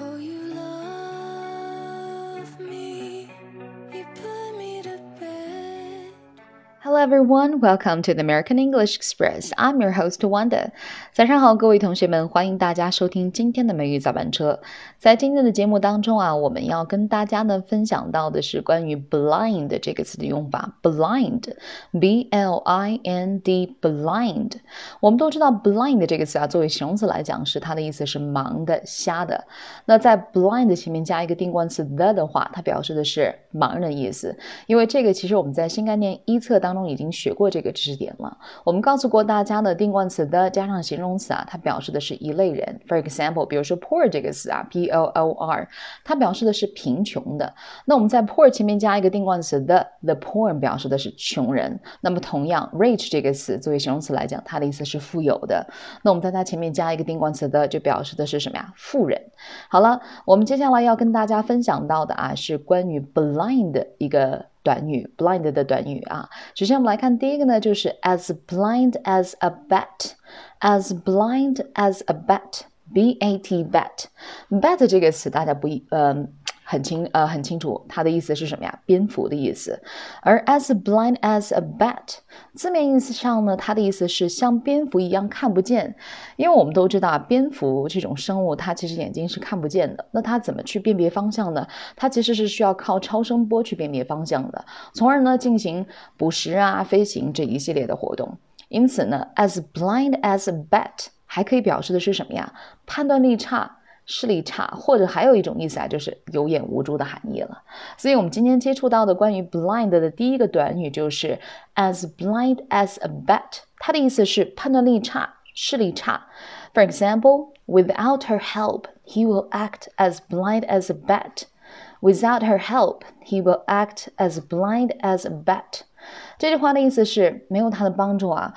Oh, you everyone, welcome to the American English Express. I'm your host Wanda. 早上好，各位同学们，欢迎大家收听今天的美语早班车。在今天的节目当中啊，我们要跟大家呢分享到的是关于 blind 这个词的用法。blind，b l i n d，blind。我们都知道 blind 这个词啊，作为形容词来讲，是它的意思是盲的、瞎的。那在 blind 前面加一个定冠词 the 的话，它表示的是盲人的意思。因为这个其实我们在新概念一册当中已经学过这个知识点了。我们告诉过大家的定冠词 the 加上形容词啊，它表示的是一类人。For example，比如说 poor 这个词啊，p o o r，它表示的是贫穷的。那我们在 poor 前面加一个定冠词 the，the poor 表示的是穷人。那么同样，rich 这个词作为形容词来讲，它的意思是富有的。那我们在它前面加一个定冠词 the，就表示的是什么呀？富人。好了，我们接下来要跟大家分享到的啊，是关于 blind 一个短语，blind 的短语啊。首先我们来看第一个呢，就是 as blind as a bat，as blind as a bat，b a t bat，bat 这个词大家不一嗯。很清呃很清楚，它的意思是什么呀？蝙蝠的意思。而 as blind as a bat，字面意思上呢，它的意思是像蝙蝠一样看不见。因为我们都知道啊，蝙蝠这种生物它其实眼睛是看不见的。那它怎么去辨别方向呢？它其实是需要靠超声波去辨别方向的，从而呢进行捕食啊、飞行这一系列的活动。因此呢，as blind as a bat 还可以表示的是什么呀？判断力差。视力差，或者还有一种意思啊，就是有眼无珠的含义了。所以，我们今天接触到的关于 blind 的第一个短语就是 as blind as a bat，它的意思是判断力差、视力差。For example, without her help, he will act as blind as a bat. Without her help, he will act as blind as a bat. 这句话的意思是，没有他的帮助啊。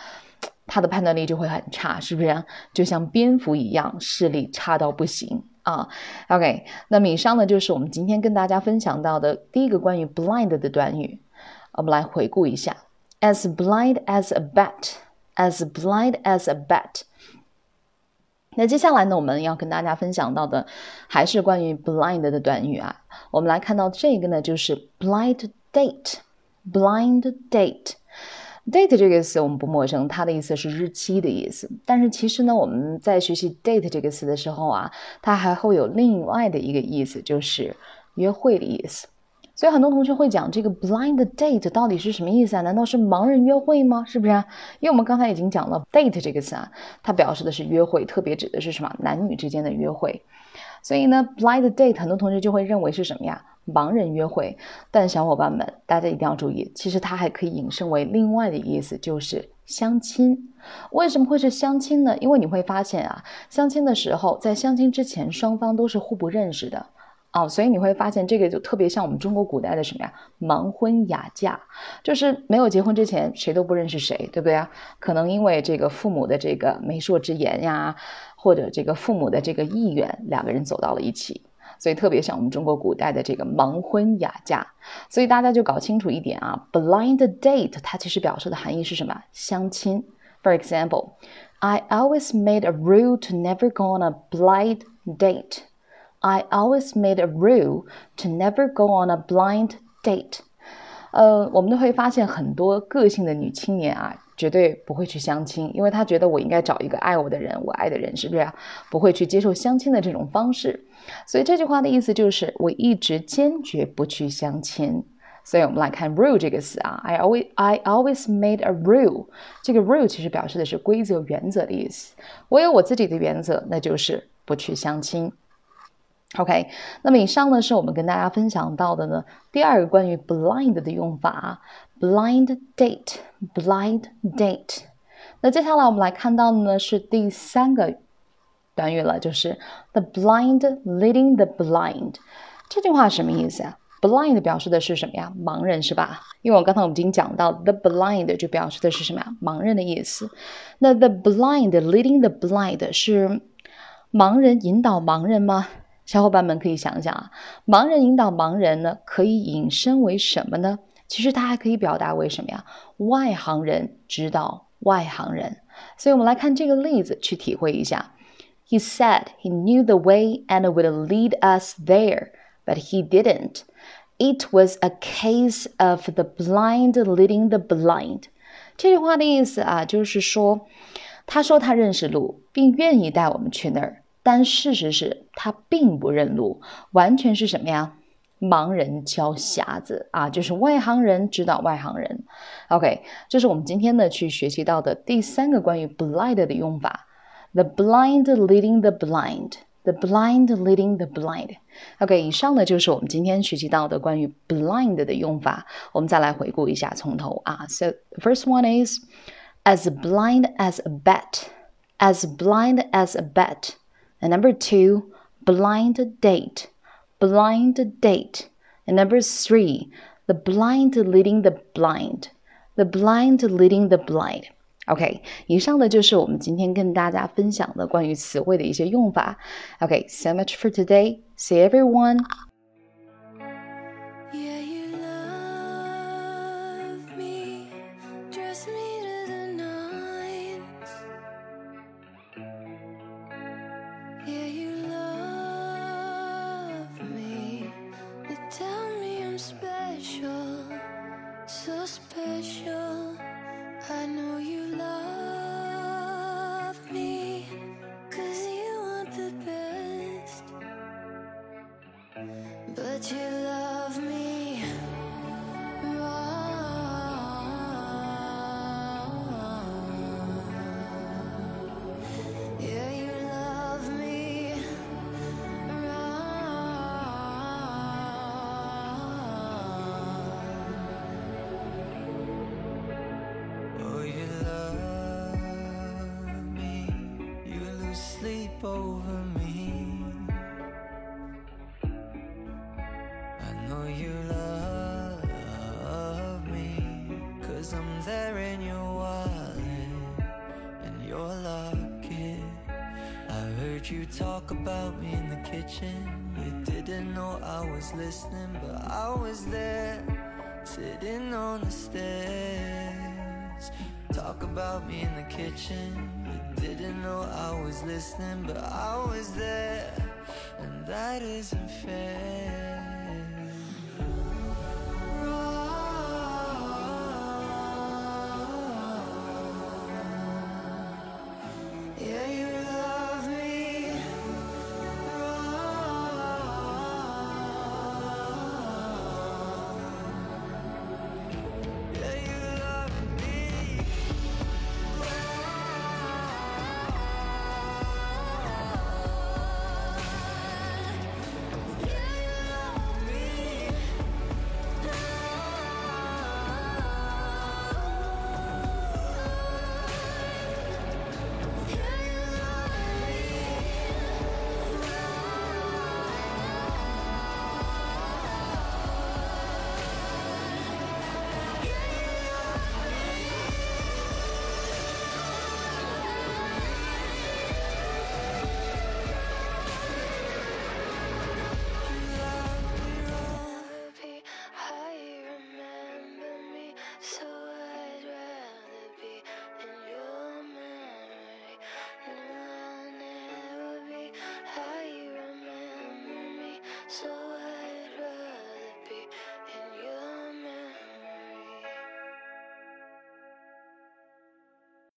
他的判断力就会很差，是不是？就像蝙蝠一样，视力差到不行啊。OK，那么以上呢就是我们今天跟大家分享到的第一个关于 blind 的短语。我们来回顾一下：as blind as a bat，as blind as a bat。那接下来呢，我们要跟大家分享到的还是关于 blind 的短语啊。我们来看到这个呢，就是 blind date，blind date。Date 这个词我们不陌生，它的意思是日期的意思。但是其实呢，我们在学习 date 这个词的时候啊，它还会有另外的一个意思，就是约会的意思。所以很多同学会讲这个 blind date 到底是什么意思啊？难道是盲人约会吗？是不是？啊因为我们刚才已经讲了 date 这个词啊，它表示的是约会，特别指的是什么？男女之间的约会。所以呢，blind date 很多同学就会认为是什么呀？盲人约会，但小伙伴们，大家一定要注意，其实它还可以引申为另外的意思，就是相亲。为什么会是相亲呢？因为你会发现啊，相亲的时候，在相亲之前，双方都是互不认识的哦，所以你会发现这个就特别像我们中国古代的什么呀，盲婚哑嫁，就是没有结婚之前谁都不认识谁，对不对啊？可能因为这个父母的这个媒妁之言呀，或者这个父母的这个意愿，两个人走到了一起。所以特别像我们中国古代的这个盲婚哑嫁，所以大家就搞清楚一点啊，blind date 它其实表示的含义是什么？相亲。For example, I always made a rule to never go on a blind date. I always made a rule to never go on a blind date. 呃，我们都会发现很多个性的女青年啊，绝对不会去相亲，因为他觉得我应该找一个爱我的人，我爱的人，是不是？啊不会去接受相亲的这种方式。所以这句话的意思就是我一直坚决不去相亲。所以我们来看 rule 这个词啊，I always I always made a rule。这个 rule 其实表示的是规则、原则的意思。我有我自己的原则，那就是不去相亲。OK，那么以上呢是我们跟大家分享到的呢第二个关于 blind 的用法，blind date，blind date。那接下来我们来看到的呢是第三个短语了，就是 the blind leading the blind。这句话什么意思啊？blind 表示的是什么呀？盲人是吧？因为我刚才我们已经讲到 the blind 就表示的是什么呀？盲人的意思。那 the blind leading the blind 是盲人引导盲人吗？小伙伴们可以想想啊，盲人引导盲人呢，可以引申为什么呢？其实它还可以表达为什么呀？外行人指导外行人。所以我们来看这个例子，去体会一下。 He said he knew the way and would lead us there, but he didn't. It was a case of the blind leading the blind. 这句话的意思啊，就是说，他说他认识路，并愿意带我们去那儿，但事实是他并不认路，完全是什么呀？ 盲人教瞎子啊，就是外行人指导外行人。OK，这是我们今天呢去学习到的第三个关于 blind 的用法：the blind leading the blind，the blind leading the blind。OK，以上呢就是我们今天学习到的关于 blind 的用法。我们再来回顾一下，从头啊。So the first one is as blind as a bat，as blind as a bat。And number two, blind date blind date. And number three, the blind leading the blind. The blind leading the blind. OK，以上呢就是我们今天跟大家分享的关于词汇的一些用法。OK，so、okay, much for today. See everyone. you. Heard you talk about me in the kitchen. You didn't know I was listening, but I was there, sitting on the stairs. Talk about me in the kitchen You didn't know I was listening, but I was there, and that isn't fair.